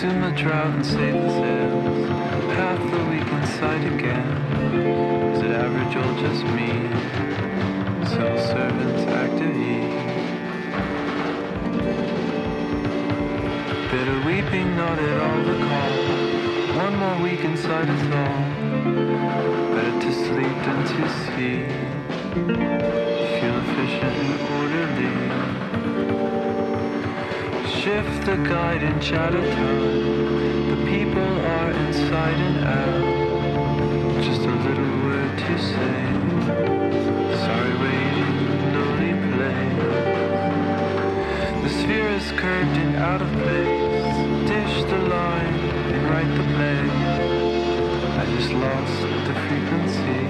Consume the drought and save the sails. Half the week inside again. Is it average or just me? Civil servants, active. Bitter weeping, not at all the call. One more week inside is all. Better to sleep than to see. Feel efficient and orderly. Shift the guide in time. The people are inside and out. Just a little word to say. Sorry, waiting, lonely play. The sphere is curved and out of place. Dish the line and write the play. I just lost the frequency.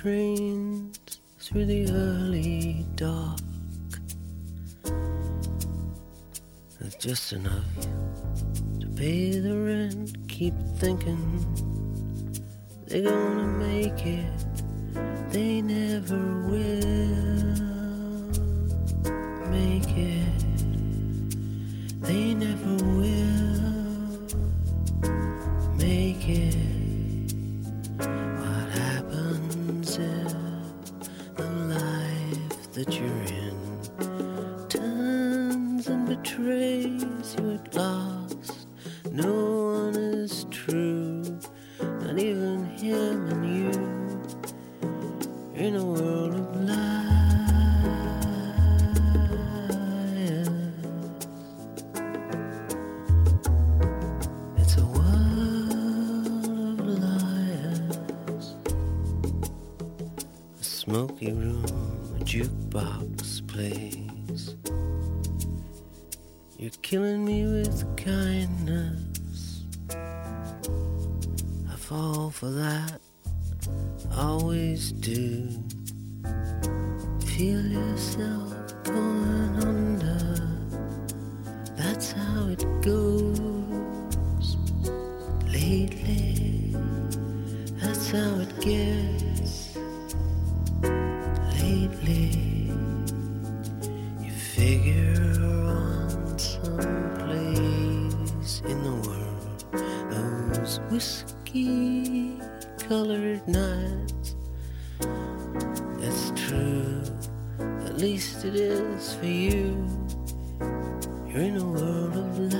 trains through the early dark. With just enough to pay the rent, keep thinking they're gonna make it. They never will make it. They never will. raise your You're in a world of love.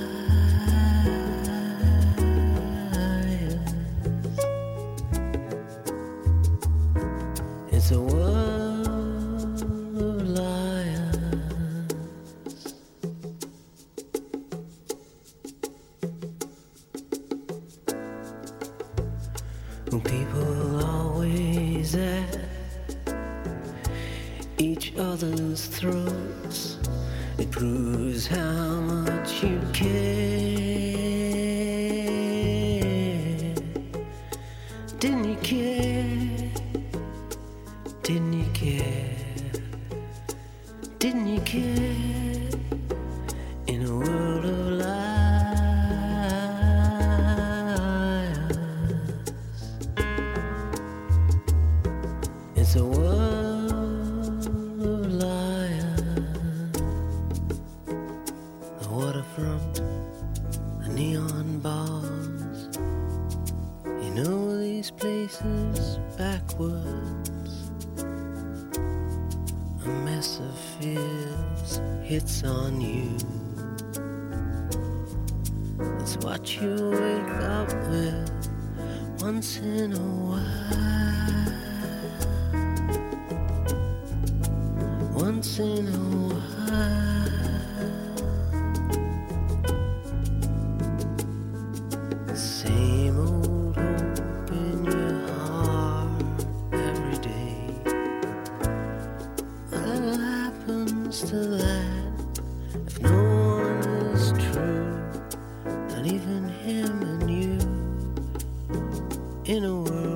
in a world.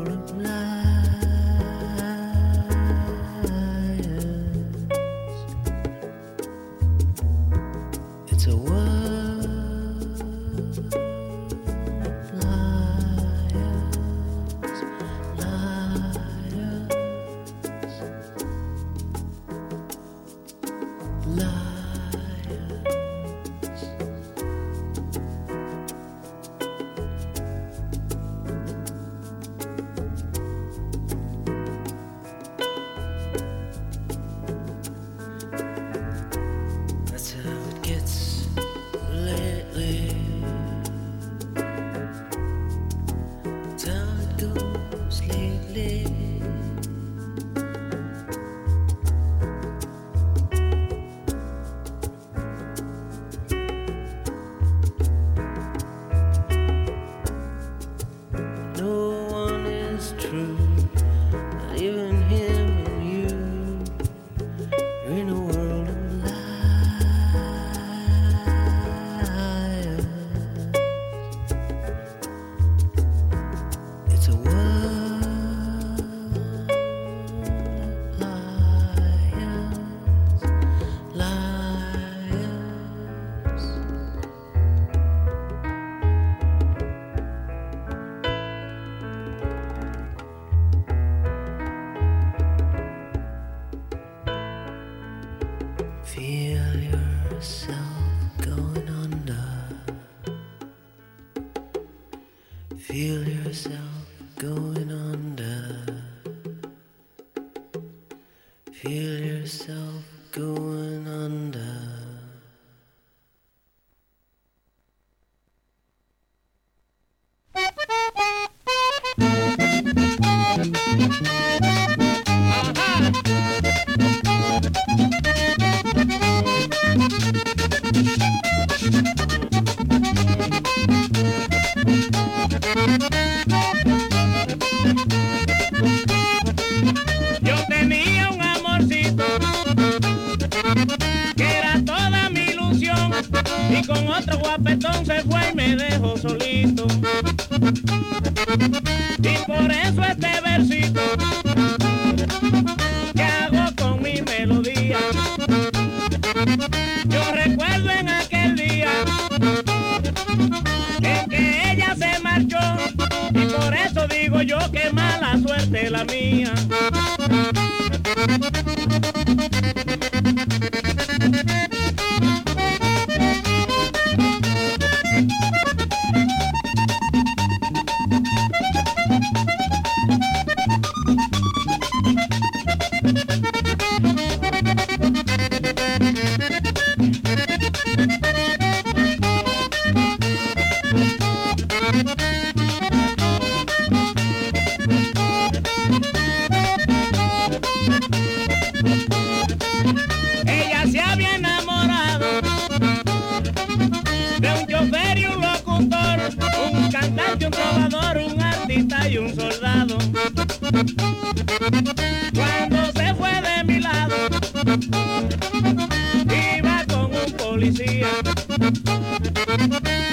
yourself going under.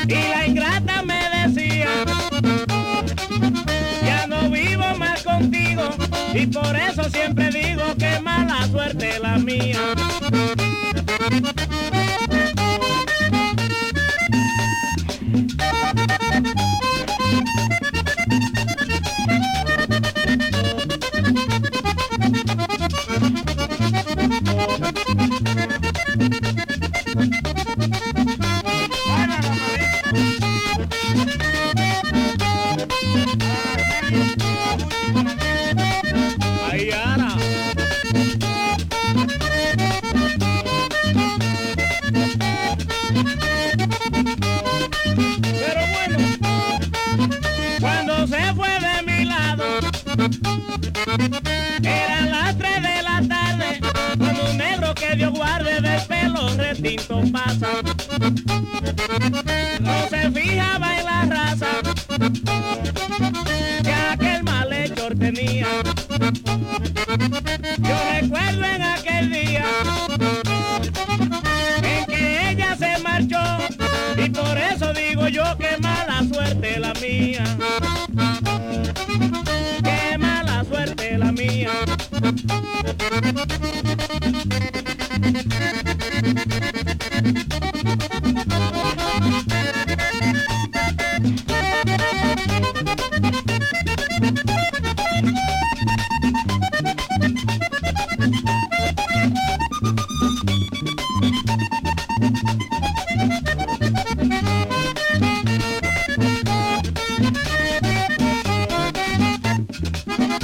Y la ingrata me decía, ya no vivo más contigo y por eso siempre digo que mala suerte la mía.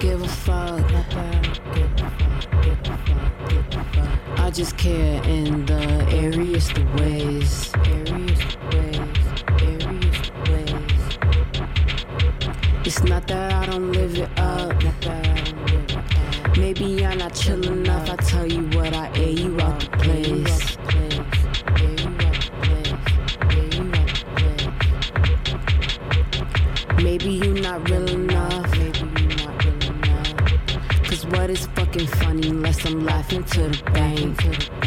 give a fuck. I just care in the airiest ways. Airiest ways. Airiest ways. It's not that I don't live it up. Not that I don't live it up. Maybe you're not chill enough. I tell you what, I air you out the place. Maybe you out the place. Air you out the place. Maybe you not real enough. Bank. To the bank.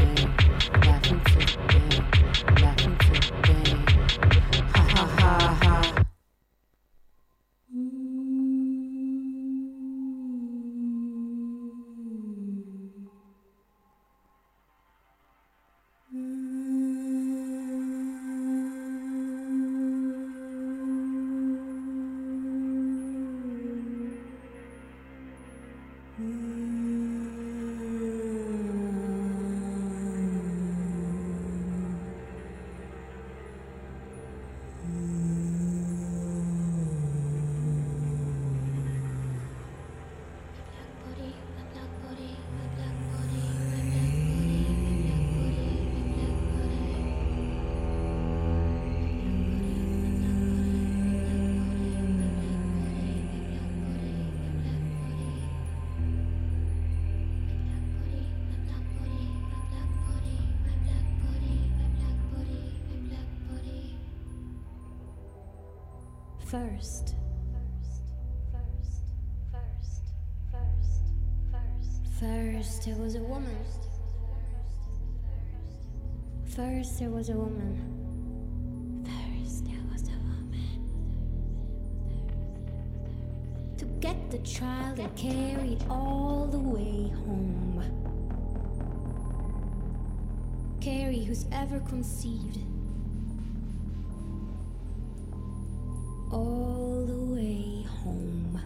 First, there was a woman. First, there was a woman. To get the child and carry it all the way home. Carry who's ever conceived. all the way home.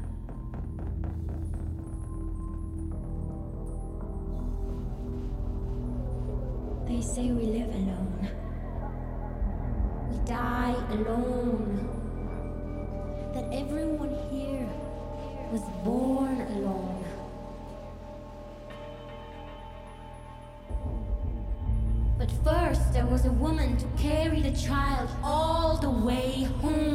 Say we live alone. We die alone. That everyone here was born alone. But first, there was a woman to carry the child all the way home.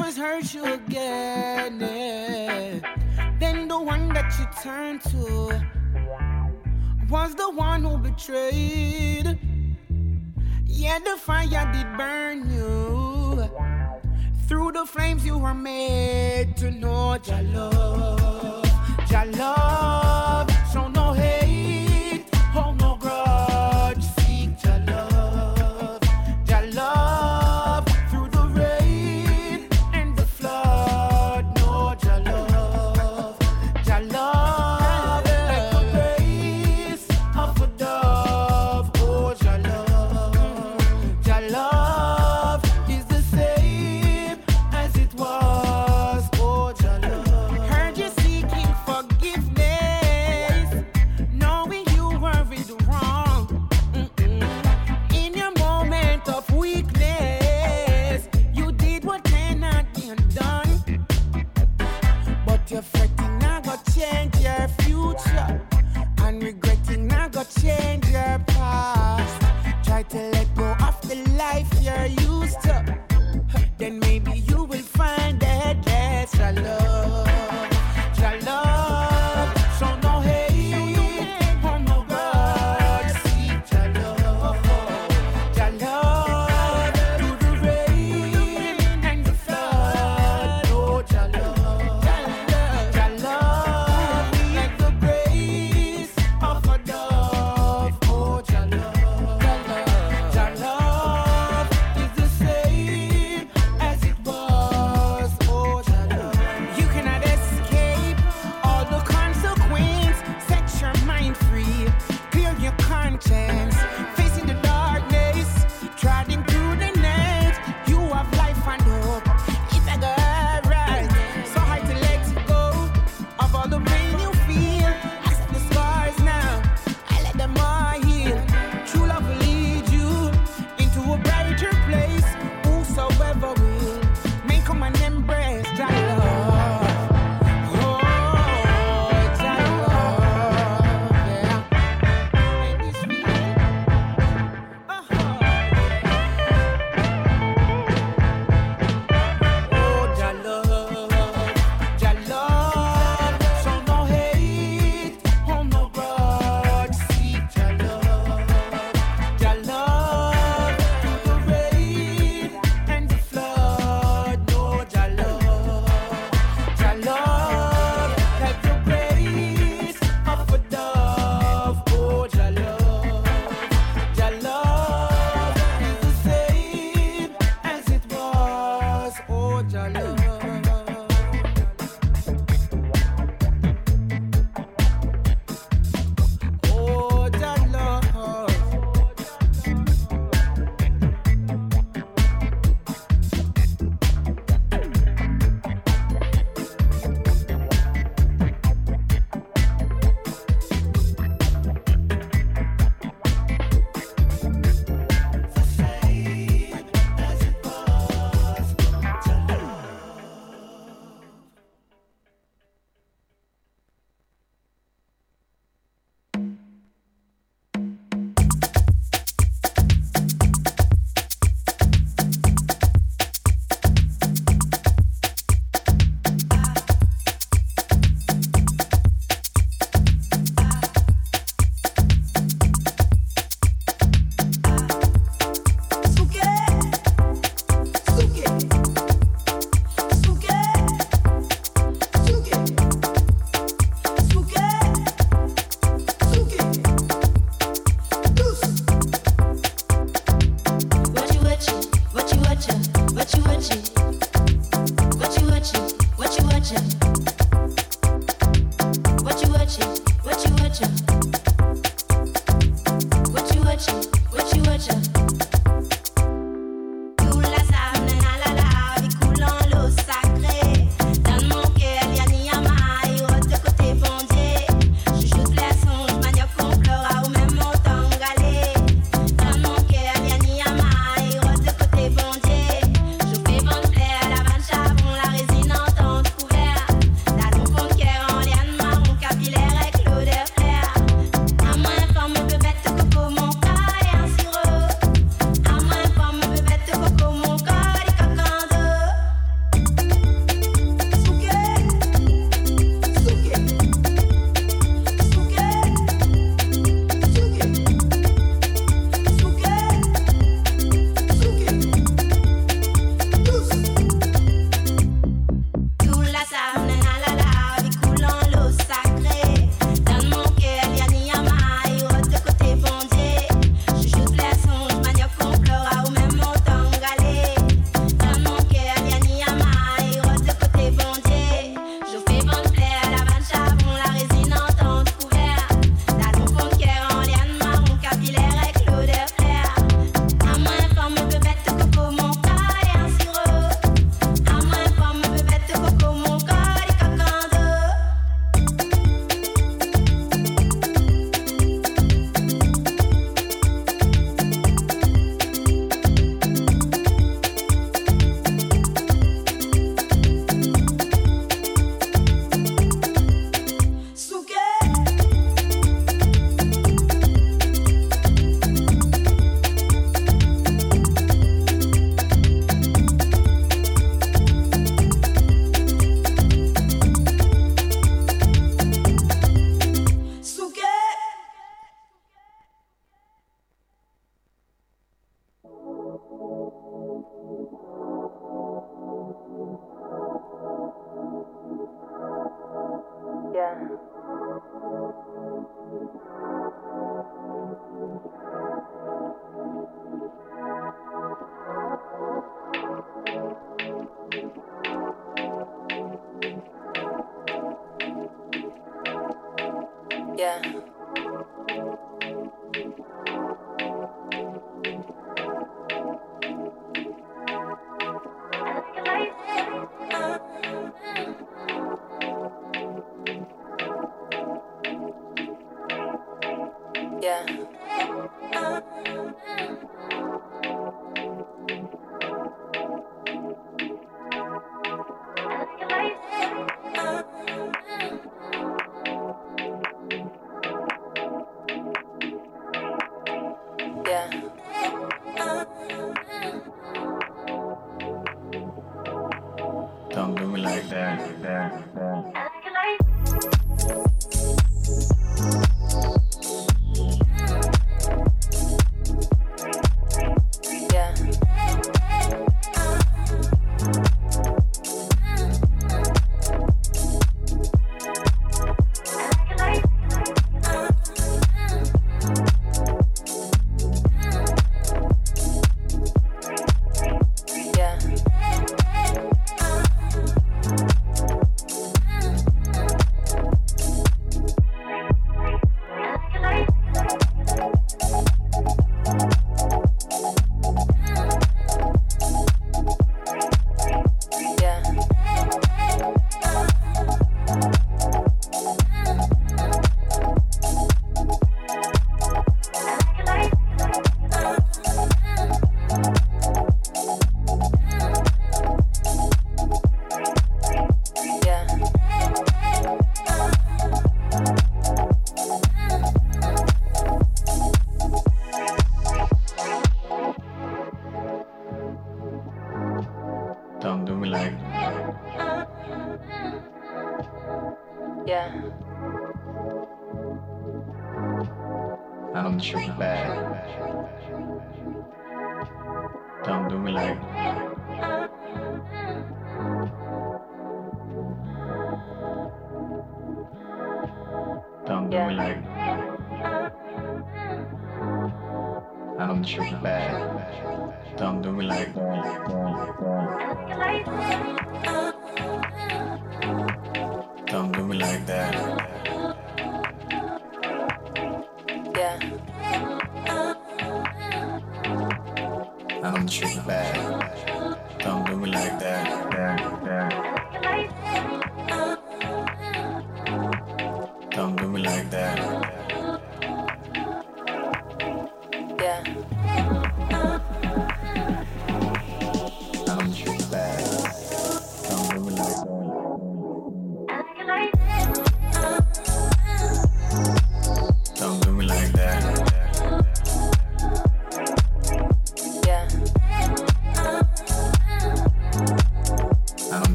friends hurt you again, yeah. then the one that you turned to was the one who betrayed. Yeah, the fire did burn you. Through the flames, you were made to know Jalo, Jalo.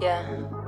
Yeah.